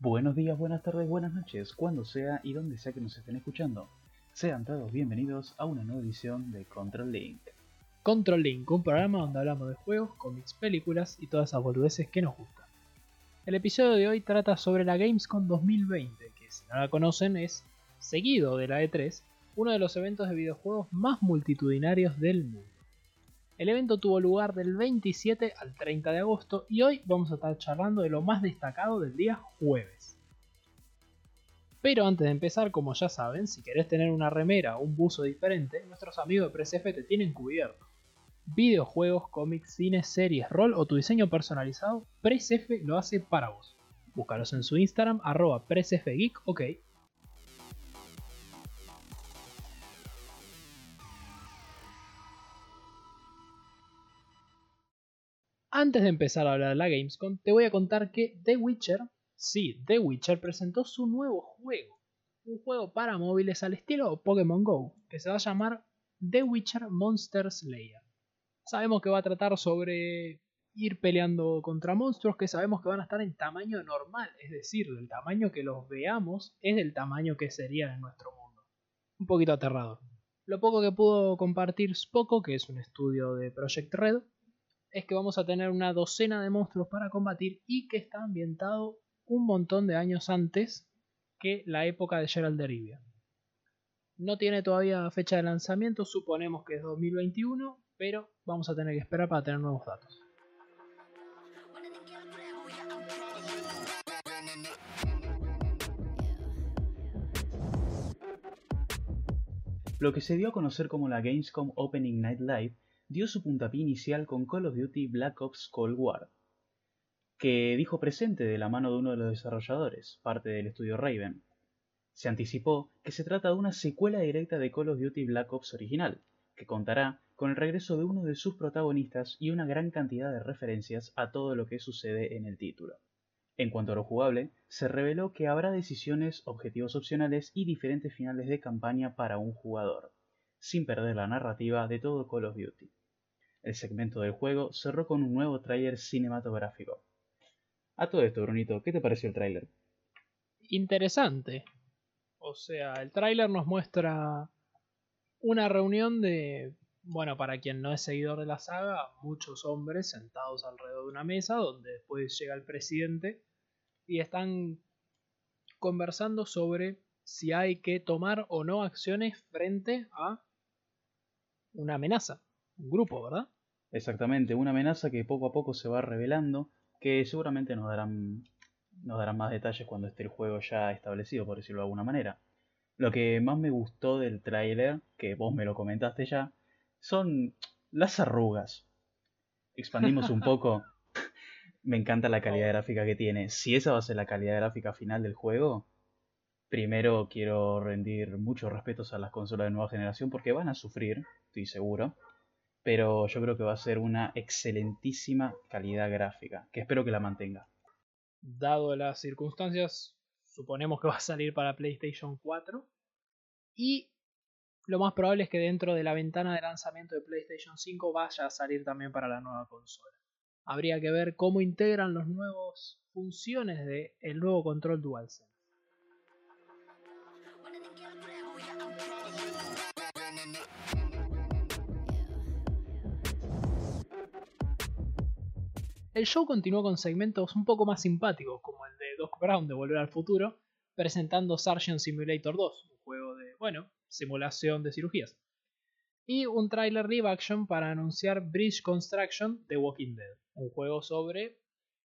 Buenos días, buenas tardes, buenas noches, cuando sea y donde sea que nos estén escuchando. Sean todos bienvenidos a una nueva edición de Control Link. Control Link, un programa donde hablamos de juegos, cómics, películas y todas esas boludeces que nos gustan. El episodio de hoy trata sobre la Gamescom 2020, que si no la conocen es, seguido de la E3, uno de los eventos de videojuegos más multitudinarios del mundo. El evento tuvo lugar del 27 al 30 de agosto y hoy vamos a estar charlando de lo más destacado del día jueves. Pero antes de empezar, como ya saben, si querés tener una remera o un buzo diferente, nuestros amigos de PresF te tienen cubierto. Videojuegos, cómics, cine, series, rol o tu diseño personalizado, PresF lo hace para vos. Búscalos en su Instagram, arroba presfgeek, ok, Antes de empezar a hablar de la Gamescom, te voy a contar que The Witcher, sí, The Witcher presentó su nuevo juego. Un juego para móviles al estilo Pokémon Go, que se va a llamar The Witcher Monster Slayer. Sabemos que va a tratar sobre ir peleando contra monstruos que sabemos que van a estar en tamaño normal, es decir, del tamaño que los veamos es del tamaño que serían en nuestro mundo. Un poquito aterrador. Lo poco que pudo compartir Spoko, que es un estudio de Project Red, es que vamos a tener una docena de monstruos para combatir y que está ambientado un montón de años antes que la época de Gerald de Rivia. No tiene todavía fecha de lanzamiento, suponemos que es 2021, pero vamos a tener que esperar para tener nuevos datos. Lo que se dio a conocer como la Gamescom Opening Night Live dio su puntapié inicial con Call of Duty Black Ops Cold War, que dijo presente de la mano de uno de los desarrolladores, parte del estudio Raven. Se anticipó que se trata de una secuela directa de Call of Duty Black Ops original, que contará con el regreso de uno de sus protagonistas y una gran cantidad de referencias a todo lo que sucede en el título. En cuanto a lo jugable, se reveló que habrá decisiones, objetivos opcionales y diferentes finales de campaña para un jugador, sin perder la narrativa de todo Call of Duty. El segmento del juego cerró con un nuevo tráiler cinematográfico. A todo esto, Brunito, ¿qué te pareció el tráiler? Interesante. O sea, el tráiler nos muestra una reunión de, bueno, para quien no es seguidor de la saga, muchos hombres sentados alrededor de una mesa donde después llega el presidente y están conversando sobre si hay que tomar o no acciones frente a una amenaza, un grupo, ¿verdad? Exactamente, una amenaza que poco a poco se va revelando, que seguramente nos darán, nos darán más detalles cuando esté el juego ya establecido, por decirlo de alguna manera. Lo que más me gustó del tráiler, que vos me lo comentaste ya, son las arrugas. Expandimos un poco. me encanta la calidad gráfica que tiene. Si esa va a ser la calidad gráfica final del juego, primero quiero rendir muchos respetos a las consolas de nueva generación porque van a sufrir, estoy seguro pero yo creo que va a ser una excelentísima calidad gráfica, que espero que la mantenga. Dado las circunstancias, suponemos que va a salir para PlayStation 4 y lo más probable es que dentro de la ventana de lanzamiento de PlayStation 5 vaya a salir también para la nueva consola. Habría que ver cómo integran las nuevas funciones del nuevo control DualSense. El show continuó con segmentos un poco más simpáticos, como el de Doc Brown de Volver al Futuro, presentando Sargent Simulator 2, un juego de, bueno, simulación de cirugías. Y un trailer live action para anunciar Bridge Construction de Walking Dead, un juego sobre.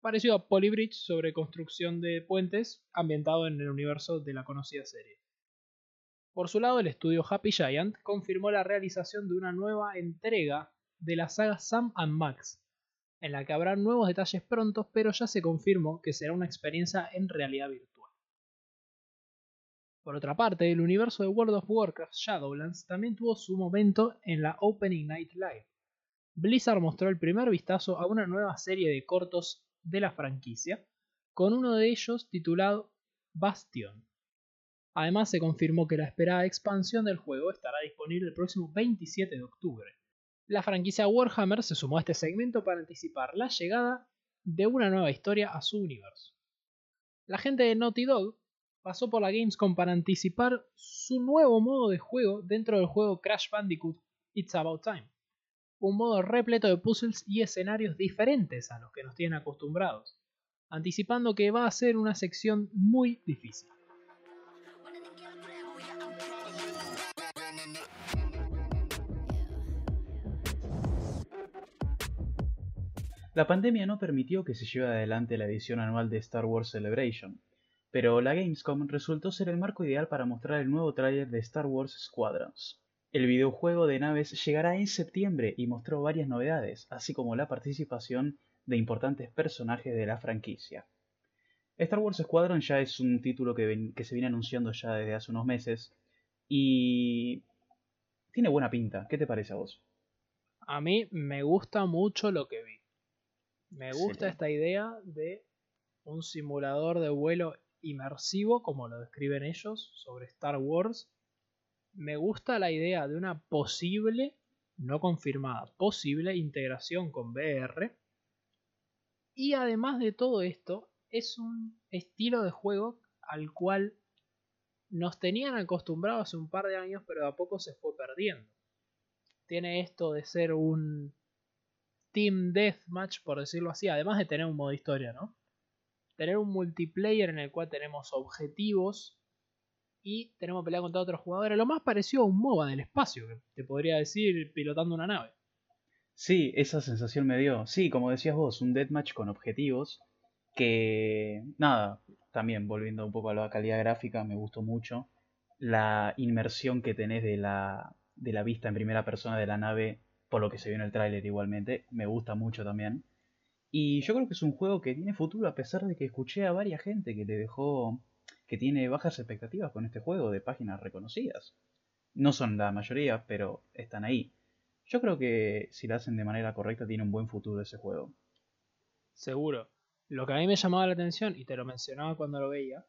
parecido a Polybridge, sobre construcción de puentes, ambientado en el universo de la conocida serie. Por su lado, el estudio Happy Giant confirmó la realización de una nueva entrega de la saga Sam and Max, en la que habrá nuevos detalles pronto, pero ya se confirmó que será una experiencia en realidad virtual. Por otra parte, el universo de World of Warcraft Shadowlands también tuvo su momento en la Opening Night Live. Blizzard mostró el primer vistazo a una nueva serie de cortos de la franquicia, con uno de ellos titulado Bastion. Además se confirmó que la esperada expansión del juego estará disponible el próximo 27 de octubre. La franquicia Warhammer se sumó a este segmento para anticipar la llegada de una nueva historia a su universo. La gente de Naughty Dog pasó por la Gamescom para anticipar su nuevo modo de juego dentro del juego Crash Bandicoot It's About Time. Un modo repleto de puzzles y escenarios diferentes a los que nos tienen acostumbrados, anticipando que va a ser una sección muy difícil. La pandemia no permitió que se lleve adelante la edición anual de Star Wars Celebration, pero la Gamescom resultó ser el marco ideal para mostrar el nuevo tráiler de Star Wars Squadrons. El videojuego de naves llegará en septiembre y mostró varias novedades, así como la participación de importantes personajes de la franquicia. Star Wars Squadron ya es un título que se viene anunciando ya desde hace unos meses y tiene buena pinta. ¿Qué te parece a vos? A mí me gusta mucho lo que vi. Me gusta esta idea de un simulador de vuelo inmersivo, como lo describen ellos, sobre Star Wars. Me gusta la idea de una posible, no confirmada, posible integración con VR. Y además de todo esto, es un estilo de juego al cual nos tenían acostumbrados hace un par de años, pero a poco se fue perdiendo. Tiene esto de ser un Team Deathmatch, por decirlo así, además de tener un modo historia, ¿no? Tener un multiplayer en el cual tenemos objetivos y tenemos pelea contra otros jugadores. Lo más parecido a un MOBA del espacio, que te podría decir pilotando una nave. Sí, esa sensación me dio. Sí, como decías vos, un deathmatch con objetivos que, nada, también volviendo un poco a la calidad gráfica, me gustó mucho. La inmersión que tenés de la, de la vista en primera persona de la nave por lo que se vio en el tráiler igualmente, me gusta mucho también. Y yo creo que es un juego que tiene futuro a pesar de que escuché a varias gente que le dejó que tiene bajas expectativas con este juego de páginas reconocidas. No son la mayoría, pero están ahí. Yo creo que si lo hacen de manera correcta tiene un buen futuro ese juego. Seguro. Lo que a mí me llamaba la atención, y te lo mencionaba cuando lo veía,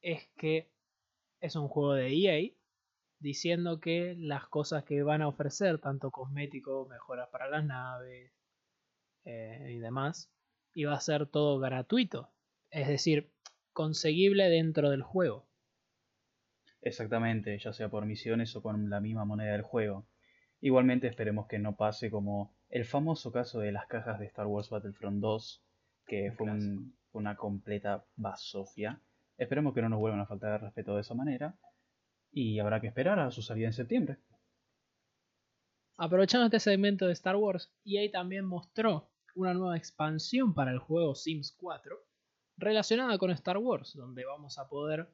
es que es un juego de EA diciendo que las cosas que van a ofrecer, tanto cosméticos, mejoras para las naves eh, y demás, iba a ser todo gratuito. Es decir, conseguible dentro del juego. Exactamente, ya sea por misiones o con la misma moneda del juego. Igualmente esperemos que no pase como el famoso caso de las cajas de Star Wars Battlefront 2, que fue una completa basofia. Esperemos que no nos vuelvan a faltar el respeto de esa manera y habrá que esperar a su salida en septiembre. Aprovechando este segmento de Star Wars, EA también mostró una nueva expansión para el juego Sims 4 relacionada con Star Wars, donde vamos a poder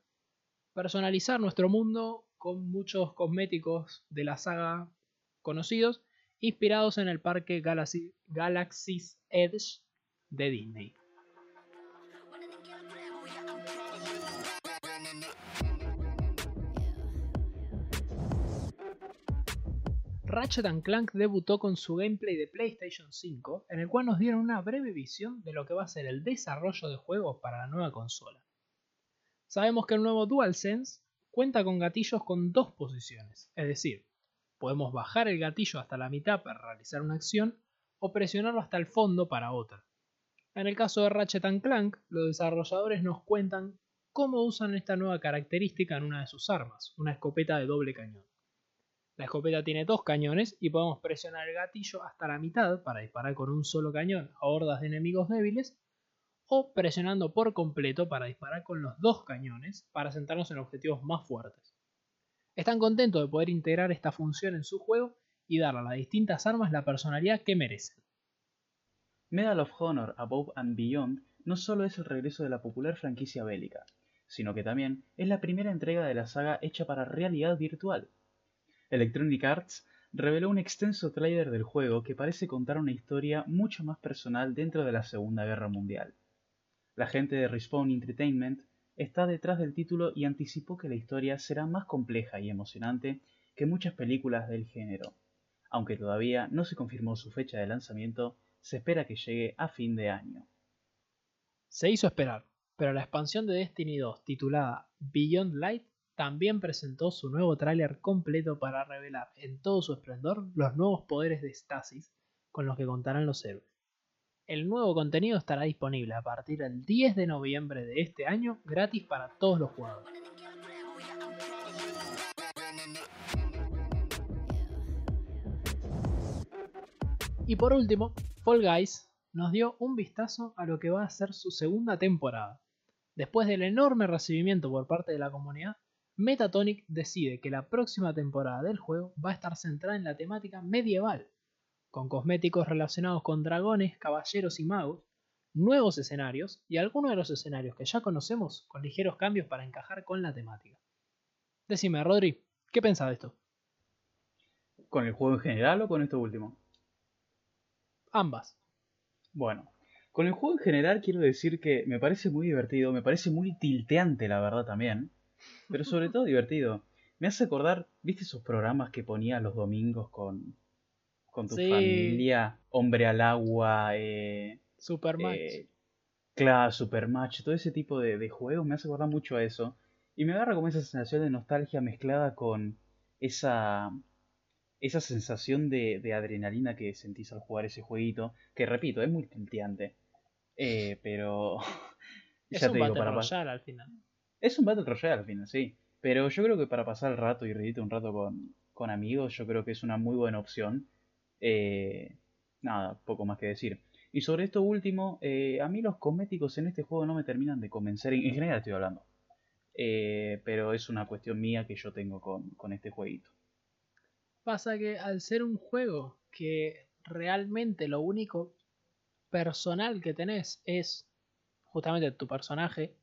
personalizar nuestro mundo con muchos cosméticos de la saga conocidos, inspirados en el parque Galaxy, Galaxy's Edge de Disney. Ratchet Clank debutó con su gameplay de PlayStation 5, en el cual nos dieron una breve visión de lo que va a ser el desarrollo de juegos para la nueva consola. Sabemos que el nuevo DualSense cuenta con gatillos con dos posiciones, es decir, podemos bajar el gatillo hasta la mitad para realizar una acción o presionarlo hasta el fondo para otra. En el caso de Ratchet Clank, los desarrolladores nos cuentan cómo usan esta nueva característica en una de sus armas, una escopeta de doble cañón. La escopeta tiene dos cañones y podemos presionar el gatillo hasta la mitad para disparar con un solo cañón a hordas de enemigos débiles o presionando por completo para disparar con los dos cañones para centrarnos en objetivos más fuertes. Están contentos de poder integrar esta función en su juego y darle a las distintas armas la personalidad que merecen. Medal of Honor Above and Beyond no solo es el regreso de la popular franquicia bélica, sino que también es la primera entrega de la saga hecha para realidad virtual, Electronic Arts reveló un extenso tráiler del juego que parece contar una historia mucho más personal dentro de la Segunda Guerra Mundial. La gente de Respawn Entertainment está detrás del título y anticipó que la historia será más compleja y emocionante que muchas películas del género. Aunque todavía no se confirmó su fecha de lanzamiento, se espera que llegue a fin de año. Se hizo esperar, pero la expansión de Destiny 2 titulada Beyond Light también presentó su nuevo tráiler completo para revelar en todo su esplendor los nuevos poderes de Stasis con los que contarán los héroes. El nuevo contenido estará disponible a partir del 10 de noviembre de este año, gratis para todos los jugadores. Y por último, Fall Guys nos dio un vistazo a lo que va a ser su segunda temporada. Después del enorme recibimiento por parte de la comunidad, Metatonic decide que la próxima temporada del juego va a estar centrada en la temática medieval, con cosméticos relacionados con dragones, caballeros y magos, nuevos escenarios y algunos de los escenarios que ya conocemos con ligeros cambios para encajar con la temática. Decime, Rodri, ¿qué pensás de esto? ¿Con el juego en general o con esto último? Ambas. Bueno, con el juego en general quiero decir que me parece muy divertido, me parece muy tilteante la verdad también, pero sobre todo divertido. Me hace acordar, ¿viste esos programas que ponía los domingos con, con tu familia? Hombre al agua, eh, Supermatch. Eh, claro, Supermatch, todo ese tipo de, de juegos me hace acordar mucho a eso. Y me agarra como esa sensación de nostalgia mezclada con esa esa sensación de, adrenalina que sentís al jugar ese jueguito, que repito, es muy tinteante. Eh, pero. es un Battle Royale al final. Es un Battle Royale al final, sí. Pero yo creo que para pasar el rato y reírte un rato con, amigos, yo creo que es una muy buena opción. Eh, nada, poco más que decir. Y sobre esto último, eh, a mí los cosméticos en este juego no me terminan de convencer. En, general estoy hablando. pero es una cuestión mía que yo tengo con, con este jueguito. Pasa que al ser un juego que realmente lo único personal que tenés es justamente tu personaje,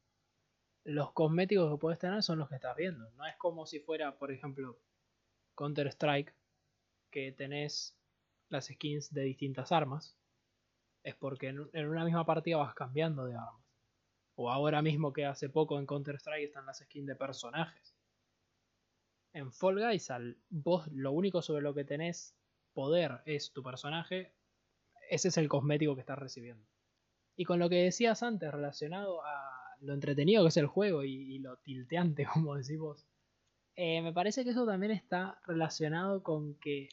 los cosméticos que puedes tener son los que estás viendo. No es como si fuera, por ejemplo, Counter Strike, que tenés las skins de distintas armas. Es porque en una misma partida vas cambiando de armas. O ahora mismo que hace poco en Counter Strike están las skins de personajes en Fall Guys, al vos lo único sobre lo que tenés poder es tu personaje, ese es el cosmético que estás recibiendo. Y con lo que decías antes, relacionado a lo entretenido que es el juego y, lo tilteante, como decís vos, eh, me parece que eso también está relacionado con que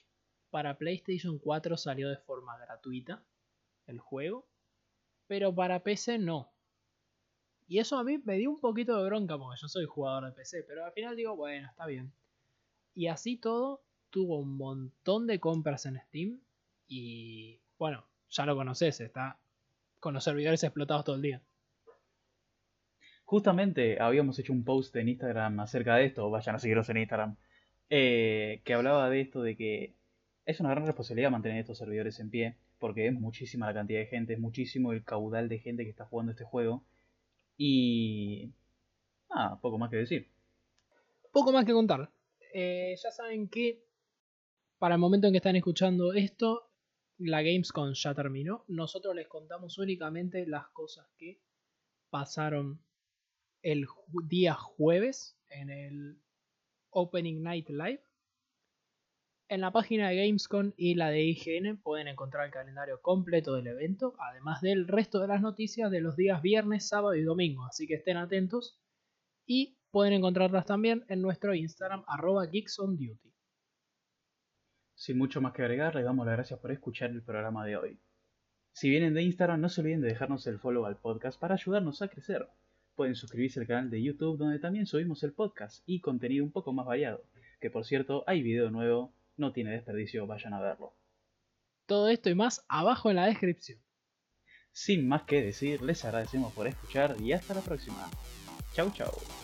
para PlayStation 4 salió de forma gratuita el juego, pero para PC no. Y eso a mí me dio un poquito de bronca porque yo soy jugador de PC, pero al final digo, bueno, está bien. Y así todo, tuvo un montón de compras en Steam. Y bueno, ya lo conoces, está con los servidores explotados todo el día. Justamente habíamos hecho un post en Instagram acerca de esto, vayan a seguirnos en Instagram, eh, que hablaba de esto de que es una gran responsabilidad mantener estos servidores en pie, porque es muchísima la cantidad de gente, es muchísimo el caudal de gente que está jugando este juego. Y... Ah, poco más que decir. Poco más que contar. Eh, ya saben que para el momento en que están escuchando esto, la Gamescom ya terminó. Nosotros les contamos únicamente las cosas que pasaron el día jueves en el Opening Night Live. En la página de Gamescom y la de IGN pueden encontrar el calendario completo del evento, además del resto de las noticias de los días viernes, sábado y domingo, así que estén atentos. Y Pueden encontrarlas también en nuestro Instagram, arroba geeksonduty. Sin mucho más que agregar, les damos las gracias por escuchar el programa de hoy. Si vienen de Instagram, no se olviden de dejarnos el follow al podcast para ayudarnos a crecer. Pueden suscribirse al canal de YouTube donde también subimos el podcast y contenido un poco más variado. Que por cierto, hay video nuevo, no tiene desperdicio, vayan a verlo. Todo esto y más abajo en la descripción. Sin más que decir, les agradecemos por escuchar y hasta la próxima. Chau chau.